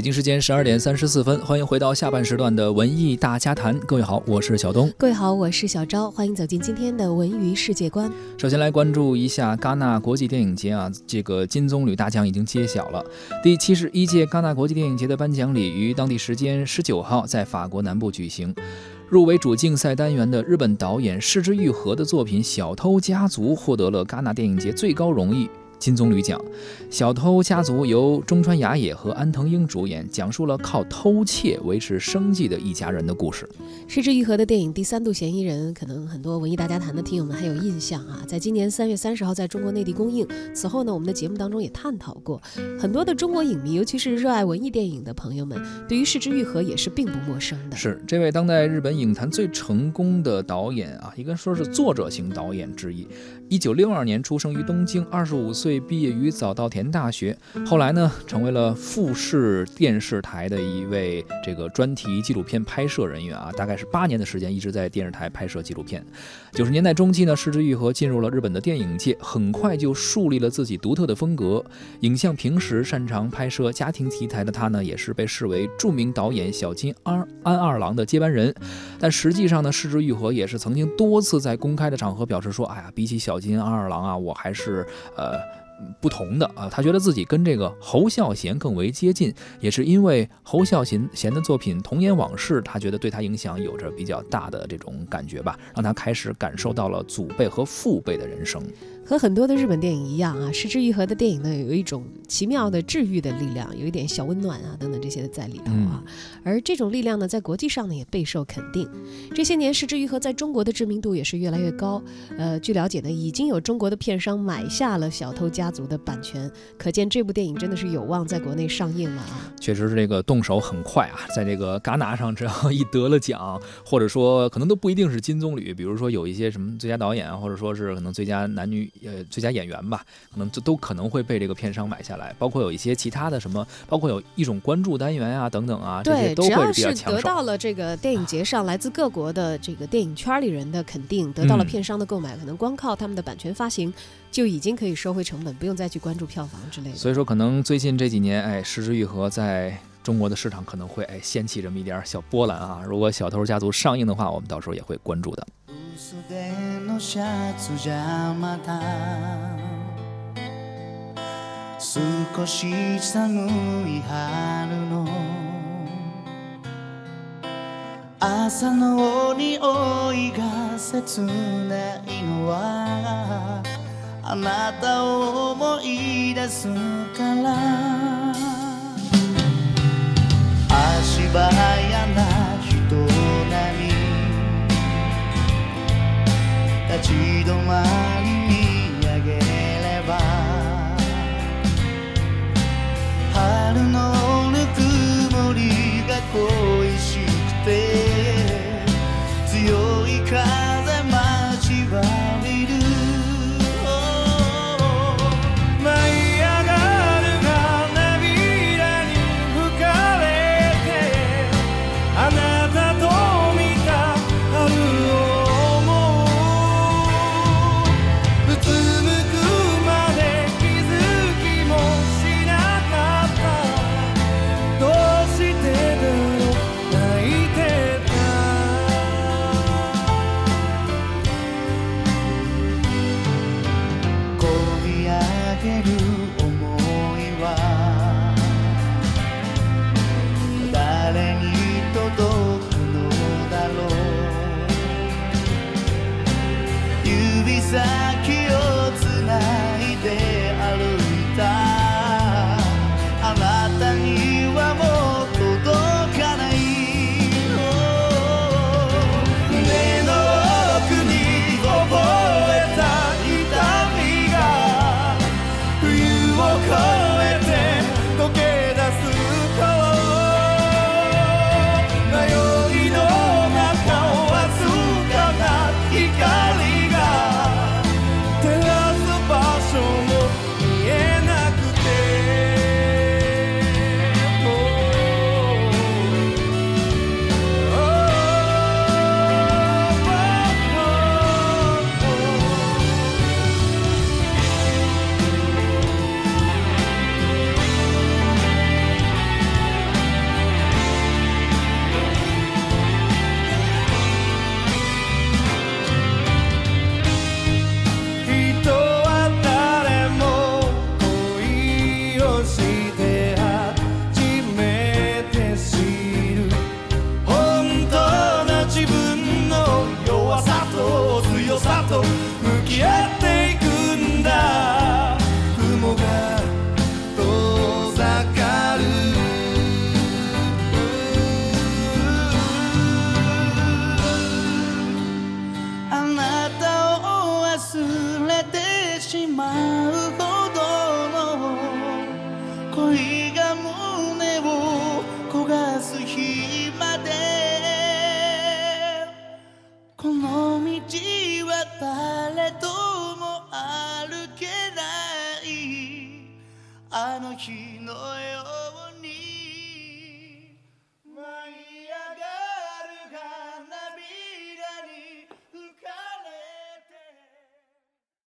北京时间十二点三十四分，欢迎回到下半时段的文艺大家谈。各位好，我是小东。各位好，我是小昭。欢迎走进今天的文娱世界观。首先来关注一下戛纳国际电影节啊，这个金棕榈大奖已经揭晓了。第七十一届戛纳国际电影节的颁奖礼于当地时间十九号在法国南部举行。入围主竞赛单元的日本导演市之愈合的作品《小偷家族》获得了戛纳电影节最高荣誉。金棕榈奖，《小偷家族》由中川雅也和安藤英主演，讲述了靠偷窃维持生计的一家人的故事。失之愈合的电影《第三度嫌疑人》，可能很多文艺大家谈的听友们还有印象啊，在今年三月三十号在中国内地公映。此后呢，我们的节目当中也探讨过，很多的中国影迷，尤其是热爱文艺电影的朋友们，对于失之愈合也是并不陌生的。是这位当代日本影坛最成功的导演啊，应该说是作者型导演之一。一九六二年出生于东京，二十五岁。毕业于早稻田大学，后来呢，成为了富士电视台的一位这个专题纪录片拍摄人员啊，大概是八年的时间，一直在电视台拍摄纪录片。九十年代中期呢，失之愈合进入了日本的电影界，很快就树立了自己独特的风格。影像平时擅长拍摄家庭题材的他呢，也是被视为著名导演小金安安二郎的接班人。但实际上呢，失之愈合也是曾经多次在公开的场合表示说：“哎呀，比起小金安二郎啊，我还是呃。”不同的啊，他觉得自己跟这个侯孝贤更为接近，也是因为侯孝贤贤的作品《童年往事》，他觉得对他影响有着比较大的这种感觉吧，让他开始感受到了祖辈和父辈的人生。和很多的日本电影一样啊，失之愈合的电影呢，有一种奇妙的治愈的力量，有一点小温暖啊等等这些在里头啊。而这种力量呢，在国际上呢也备受肯定。这些年，失之愈合在中国的知名度也是越来越高。呃，据了解呢，已经有中国的片商买下了《小偷家族》的版权，可见这部电影真的是有望在国内上映了啊。确实是这个动手很快啊，在这个戛纳上，只要一得了奖，或者说可能都不一定是金棕榈，比如说有一些什么最佳导演啊，或者说是可能最佳男女。呃，最佳演员吧，可能就都可能会被这个片商买下来，包括有一些其他的什么，包括有一种关注单元啊等等啊，这些都会比较抢手。得到了这个电影节上来自各国的这个电影圈里人的肯定，得到了片商的购买，可能光靠他们的版权发行就已经可以收回成本，不用再去关注票房之类的。所以说，可能最近这几年，哎，失之愈合在中国的市场可能会哎掀起这么一点小波澜啊。如果《小偷家族》上映的话，我们到时候也会关注的。シャツじゃまた。少し寒い春の。朝の匂いが切ないのは。あなたを思い出すから。ち止まり見上げれば春のぬくもりが恋しくて強い風あの日のよう